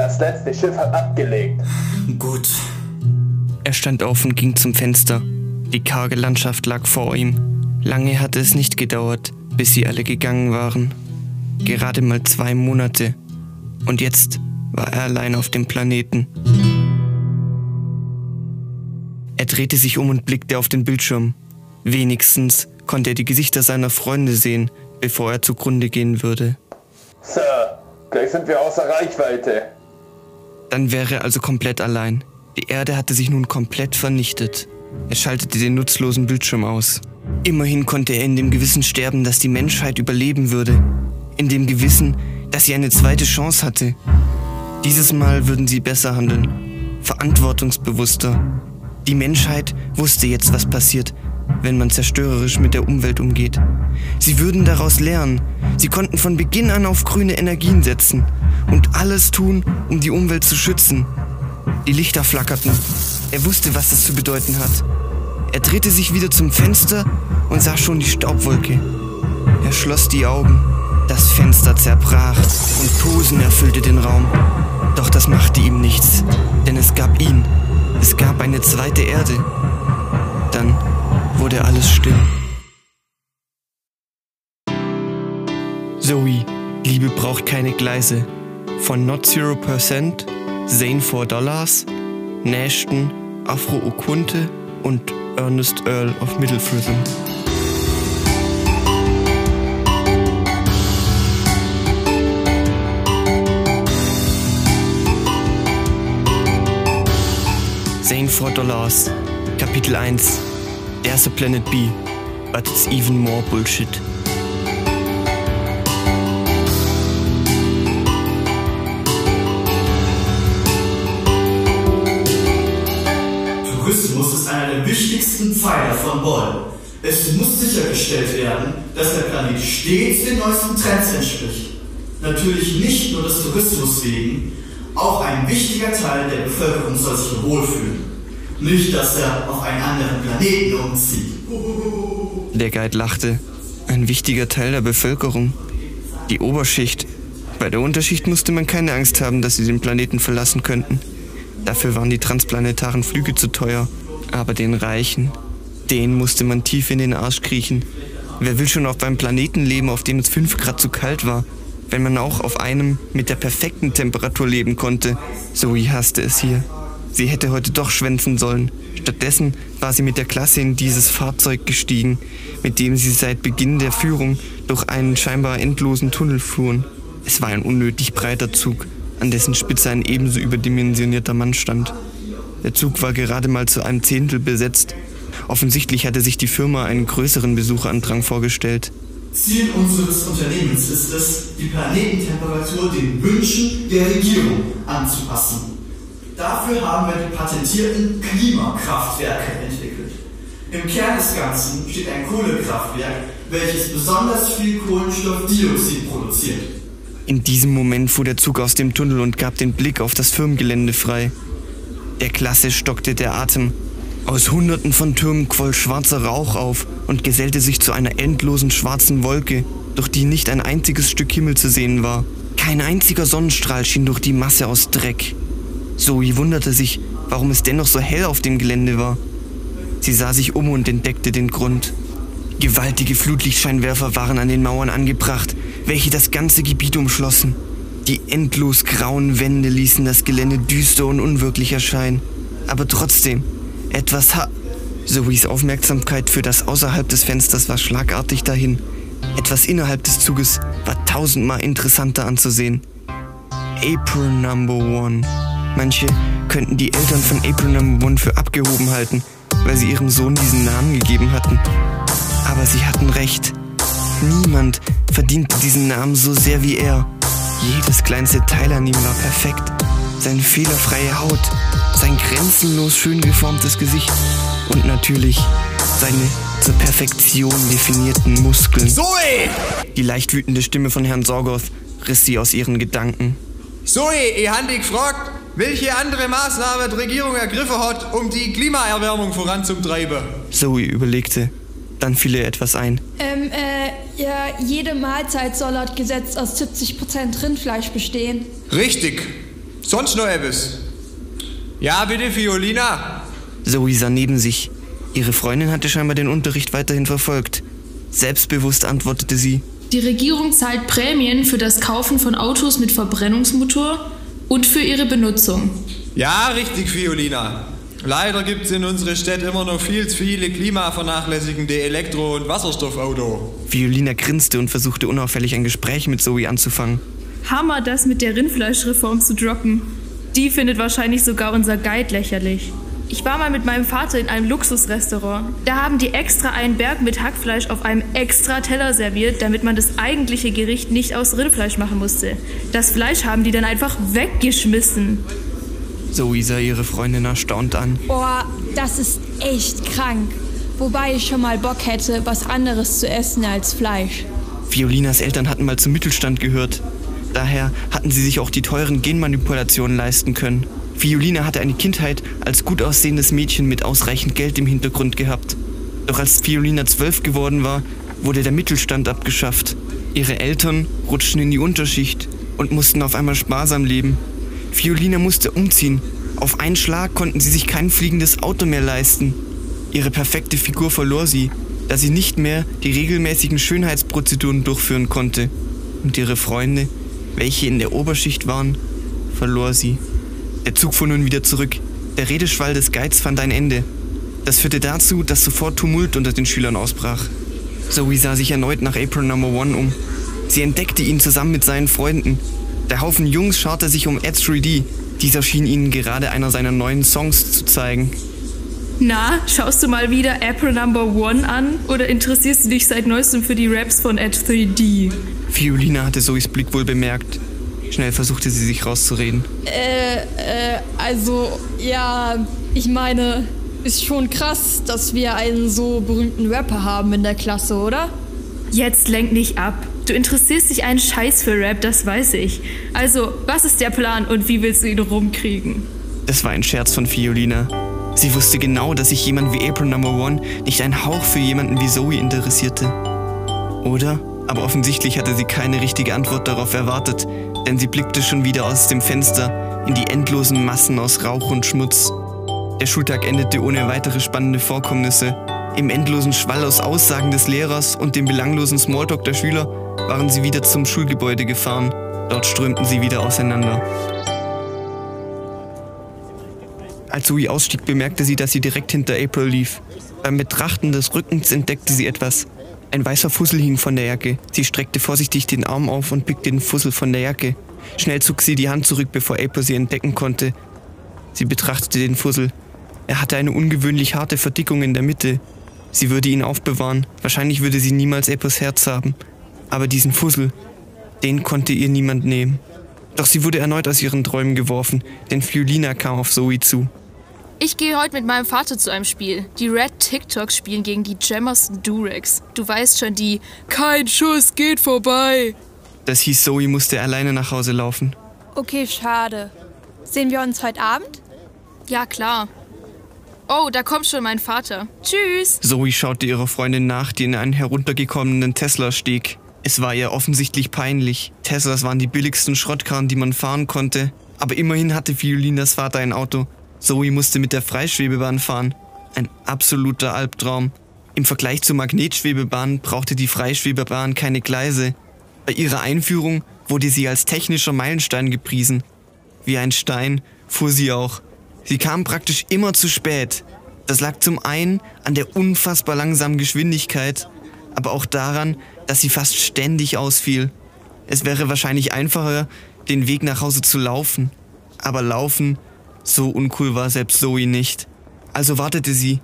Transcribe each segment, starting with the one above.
Das letzte Schiff hat abgelegt. Gut. Er stand auf und ging zum Fenster. Die karge Landschaft lag vor ihm. Lange hatte es nicht gedauert, bis sie alle gegangen waren. Gerade mal zwei Monate. Und jetzt war er allein auf dem Planeten. Er drehte sich um und blickte auf den Bildschirm. Wenigstens konnte er die Gesichter seiner Freunde sehen, bevor er zugrunde gehen würde. Sir, gleich sind wir außer Reichweite. Dann wäre er also komplett allein. Die Erde hatte sich nun komplett vernichtet. Er schaltete den nutzlosen Bildschirm aus. Immerhin konnte er in dem Gewissen sterben, dass die Menschheit überleben würde. In dem Gewissen, dass sie eine zweite Chance hatte. Dieses Mal würden sie besser handeln. Verantwortungsbewusster. Die Menschheit wusste jetzt, was passiert, wenn man zerstörerisch mit der Umwelt umgeht. Sie würden daraus lernen. Sie konnten von Beginn an auf grüne Energien setzen und alles tun, um die Umwelt zu schützen. Die Lichter flackerten. Er wusste, was das zu bedeuten hat. Er drehte sich wieder zum Fenster und sah schon die Staubwolke. Er schloss die Augen. Das Fenster zerbrach und Tosen erfüllte den Raum. Doch das machte ihm nichts, denn es gab ihn. Es gab eine zweite Erde. Wurde alles still. Zoe, Liebe braucht keine Gleise. Von Not Zero Percent, Zane 4 Dollars, Nashton, Afro Okunte und Ernest Earl of Middlefritham. Zane 4 Dollars, Kapitel 1. There's a planet B, but it's even more bullshit. Tourismus ist einer der wichtigsten Pfeiler von Bonn. Es muss sichergestellt werden, dass der Planet stets den neuesten Trends entspricht. Natürlich nicht nur des Tourismus wegen, auch ein wichtiger Teil der Bevölkerung soll sich wohlfühlen. Nicht, dass er auf einen anderen Planeten umzieht. Der Guide lachte. Ein wichtiger Teil der Bevölkerung. Die Oberschicht. Bei der Unterschicht musste man keine Angst haben, dass sie den Planeten verlassen könnten. Dafür waren die transplanetaren Flüge zu teuer. Aber den Reichen, denen musste man tief in den Arsch kriechen. Wer will schon auf einem Planeten leben, auf dem es 5 Grad zu kalt war, wenn man auch auf einem mit der perfekten Temperatur leben konnte? Zoe hasste es hier. Sie hätte heute doch schwänzen sollen. Stattdessen war sie mit der Klasse in dieses Fahrzeug gestiegen, mit dem sie seit Beginn der Führung durch einen scheinbar endlosen Tunnel fuhren. Es war ein unnötig breiter Zug, an dessen Spitze ein ebenso überdimensionierter Mann stand. Der Zug war gerade mal zu einem Zehntel besetzt. Offensichtlich hatte sich die Firma einen größeren Besucherandrang vorgestellt. Ziel unseres Unternehmens ist es, die Planetentemperatur den Wünschen der Regierung anzupassen. Dafür haben wir die patentierten Klimakraftwerke entwickelt. Im Kern des Ganzen steht ein Kohlekraftwerk, welches besonders viel Kohlenstoffdioxid produziert. In diesem Moment fuhr der Zug aus dem Tunnel und gab den Blick auf das Firmengelände frei. Der Klasse stockte der Atem. Aus Hunderten von Türmen quoll schwarzer Rauch auf und gesellte sich zu einer endlosen schwarzen Wolke, durch die nicht ein einziges Stück Himmel zu sehen war. Kein einziger Sonnenstrahl schien durch die Masse aus Dreck. Zoe wunderte sich, warum es dennoch so hell auf dem Gelände war. Sie sah sich um und entdeckte den Grund. Gewaltige Flutlichtscheinwerfer waren an den Mauern angebracht, welche das ganze Gebiet umschlossen. Die endlos grauen Wände ließen das Gelände düster und unwirklich erscheinen. Aber trotzdem, etwas ha... Zoes Aufmerksamkeit für das außerhalb des Fensters war schlagartig dahin. Etwas innerhalb des Zuges war tausendmal interessanter anzusehen. April Number One. Manche könnten die Eltern von April Number One für abgehoben halten, weil sie ihrem Sohn diesen Namen gegeben hatten. Aber sie hatten recht. Niemand verdiente diesen Namen so sehr wie er. Jedes kleinste Teil an ihm war perfekt. Seine fehlerfreie Haut, sein grenzenlos schön geformtes Gesicht und natürlich seine zur Perfektion definierten Muskeln. Zoe! Die leicht wütende Stimme von Herrn Sorgoth riss sie aus ihren Gedanken. Zoe, ich habe dich gefragt, welche andere Maßnahme die Regierung ergriffen hat, um die Klimaerwärmung voranzutreiben. Zoe überlegte. Dann fiel ihr etwas ein. Ähm, äh, ja, jede Mahlzeit soll laut Gesetz aus 70% Rindfleisch bestehen. Richtig. Sonst noch etwas? Ja, bitte, Fiolina. Zoe sah neben sich. Ihre Freundin hatte scheinbar den Unterricht weiterhin verfolgt. Selbstbewusst antwortete sie. Die Regierung zahlt Prämien für das Kaufen von Autos mit Verbrennungsmotor und für ihre Benutzung. Ja, richtig, Fiolina. Leider gibt es in unserer Stadt immer noch viel zu viele klimavernachlässigende Elektro- und Wasserstoffauto. Violina grinste und versuchte unauffällig ein Gespräch mit Zoe anzufangen. Hammer, das mit der Rindfleischreform zu droppen. Die findet wahrscheinlich sogar unser Guide lächerlich. Ich war mal mit meinem Vater in einem Luxusrestaurant. Da haben die extra einen Berg mit Hackfleisch auf einem extra Teller serviert, damit man das eigentliche Gericht nicht aus Rindfleisch machen musste. Das Fleisch haben die dann einfach weggeschmissen. Zoe sah ihre Freundin erstaunt an. Boah, das ist echt krank. Wobei ich schon mal Bock hätte, was anderes zu essen als Fleisch. Violinas Eltern hatten mal zum Mittelstand gehört. Daher hatten sie sich auch die teuren Genmanipulationen leisten können. Violina hatte eine Kindheit als gut aussehendes Mädchen mit ausreichend Geld im Hintergrund gehabt. Doch als Violina zwölf geworden war, wurde der Mittelstand abgeschafft. Ihre Eltern rutschten in die Unterschicht und mussten auf einmal sparsam leben. Violina musste umziehen. Auf einen Schlag konnten sie sich kein fliegendes Auto mehr leisten. Ihre perfekte Figur verlor sie, da sie nicht mehr die regelmäßigen Schönheitsprozeduren durchführen konnte. Und ihre Freunde, welche in der Oberschicht waren, verlor sie. Der Zug fuhr nun wieder zurück. Der Redeschwall des Guides fand ein Ende. Das führte dazu, dass sofort Tumult unter den Schülern ausbrach. Zoe sah sich erneut nach April Number One um. Sie entdeckte ihn zusammen mit seinen Freunden. Der Haufen Jungs scharte sich um Ed 3D. Dieser schien ihnen gerade einer seiner neuen Songs zu zeigen. Na, schaust du mal wieder April Number One an oder interessierst du dich seit neuestem für die Raps von Ed 3D? Violina hatte Zoes Blick wohl bemerkt. Schnell versuchte sie sich rauszureden. Äh, äh, also, ja, ich meine, ist schon krass, dass wir einen so berühmten Rapper haben in der Klasse, oder? Jetzt lenk nicht ab. Du interessierst dich einen Scheiß für Rap, das weiß ich. Also, was ist der Plan und wie willst du ihn rumkriegen? Das war ein Scherz von Fiolina. Sie wusste genau, dass sich jemand wie April Number One nicht einen Hauch für jemanden wie Zoe interessierte. Oder? Aber offensichtlich hatte sie keine richtige Antwort darauf erwartet, denn sie blickte schon wieder aus dem Fenster in die endlosen Massen aus Rauch und Schmutz. Der Schultag endete ohne weitere spannende Vorkommnisse. Im endlosen Schwall aus Aussagen des Lehrers und dem belanglosen Smalltalk der Schüler waren sie wieder zum Schulgebäude gefahren. Dort strömten sie wieder auseinander. Als Zoe ausstieg, bemerkte sie, dass sie direkt hinter April lief. Beim Betrachten des Rückens entdeckte sie etwas. Ein weißer Fussel hing von der Jacke. Sie streckte vorsichtig den Arm auf und pickte den Fussel von der Jacke. Schnell zog sie die Hand zurück, bevor April sie entdecken konnte. Sie betrachtete den Fussel. Er hatte eine ungewöhnlich harte Verdickung in der Mitte. Sie würde ihn aufbewahren. Wahrscheinlich würde sie niemals Aprils Herz haben. Aber diesen Fussel, den konnte ihr niemand nehmen. Doch sie wurde erneut aus ihren Träumen geworfen, denn Fiolina kam auf Zoe zu. Ich gehe heute mit meinem Vater zu einem Spiel. Die Red TikToks spielen gegen die Jamerson Durex. Du weißt schon, die Kein Schuss geht vorbei. Das hieß, Zoe musste alleine nach Hause laufen. Okay, schade. Sehen wir uns heute Abend? Ja, klar. Oh, da kommt schon mein Vater. Tschüss. Zoe schaute ihrer Freundin nach, die in einen heruntergekommenen Tesla stieg. Es war ihr offensichtlich peinlich. Teslas waren die billigsten Schrottkarren, die man fahren konnte. Aber immerhin hatte Violinas Vater ein Auto. Zoe musste mit der Freischwebebahn fahren. Ein absoluter Albtraum. Im Vergleich zur Magnetschwebebahn brauchte die Freischwebebahn keine Gleise. Bei ihrer Einführung wurde sie als technischer Meilenstein gepriesen. Wie ein Stein fuhr sie auch. Sie kam praktisch immer zu spät. Das lag zum einen an der unfassbar langsamen Geschwindigkeit, aber auch daran, dass sie fast ständig ausfiel. Es wäre wahrscheinlich einfacher, den Weg nach Hause zu laufen. Aber laufen, so uncool war selbst Zoe nicht. Also wartete sie.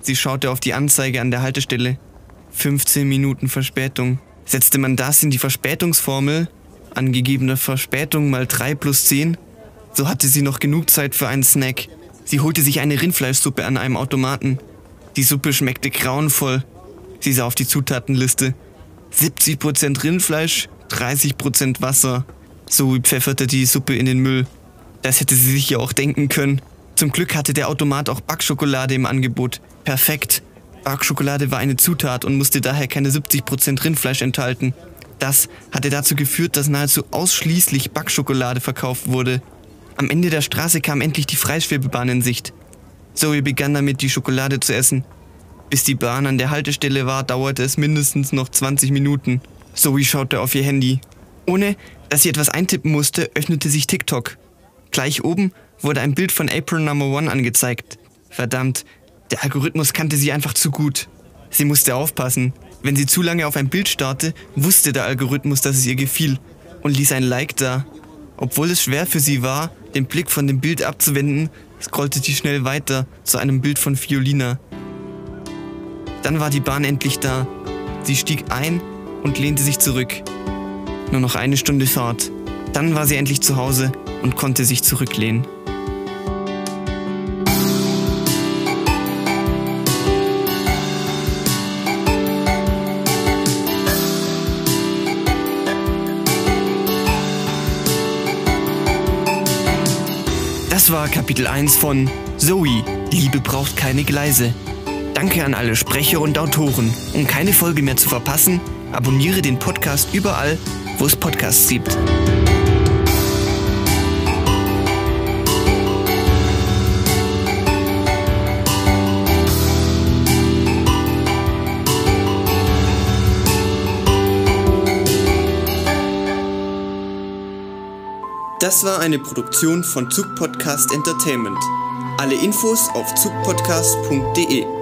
Sie schaute auf die Anzeige an der Haltestelle. 15 Minuten Verspätung. Setzte man das in die Verspätungsformel, angegebene Verspätung mal 3 plus 10, so hatte sie noch genug Zeit für einen Snack. Sie holte sich eine Rindfleischsuppe an einem Automaten. Die Suppe schmeckte grauenvoll. Sie sah auf die Zutatenliste. 70% Rindfleisch, 30% Wasser. Zoe pfefferte die Suppe in den Müll. Das hätte sie sich ja auch denken können. Zum Glück hatte der Automat auch Backschokolade im Angebot. Perfekt. Backschokolade war eine Zutat und musste daher keine 70% Rindfleisch enthalten. Das hatte dazu geführt, dass nahezu ausschließlich Backschokolade verkauft wurde. Am Ende der Straße kam endlich die Freischwebebahn in Sicht. Zoe begann damit, die Schokolade zu essen. Bis die Bahn an der Haltestelle war, dauerte es mindestens noch 20 Minuten. Zoe schaute auf ihr Handy. Ohne, dass sie etwas eintippen musste, öffnete sich TikTok. Gleich oben wurde ein Bild von April Number One angezeigt. Verdammt, der Algorithmus kannte sie einfach zu gut. Sie musste aufpassen. Wenn sie zu lange auf ein Bild starrte, wusste der Algorithmus, dass es ihr gefiel und ließ ein Like da. Obwohl es schwer für sie war, den Blick von dem Bild abzuwenden, scrollte sie schnell weiter zu einem Bild von Fiolina. Dann war die Bahn endlich da. Sie stieg ein und lehnte sich zurück. Nur noch eine Stunde Fahrt. Dann war sie endlich zu Hause und konnte sich zurücklehnen. Das war Kapitel 1 von Zoe, Liebe braucht keine Gleise. Danke an alle Sprecher und Autoren. Um keine Folge mehr zu verpassen, abonniere den Podcast überall, wo es Podcasts gibt. Das war eine Produktion von Zug Podcast Entertainment. Alle Infos auf zugpodcast.de.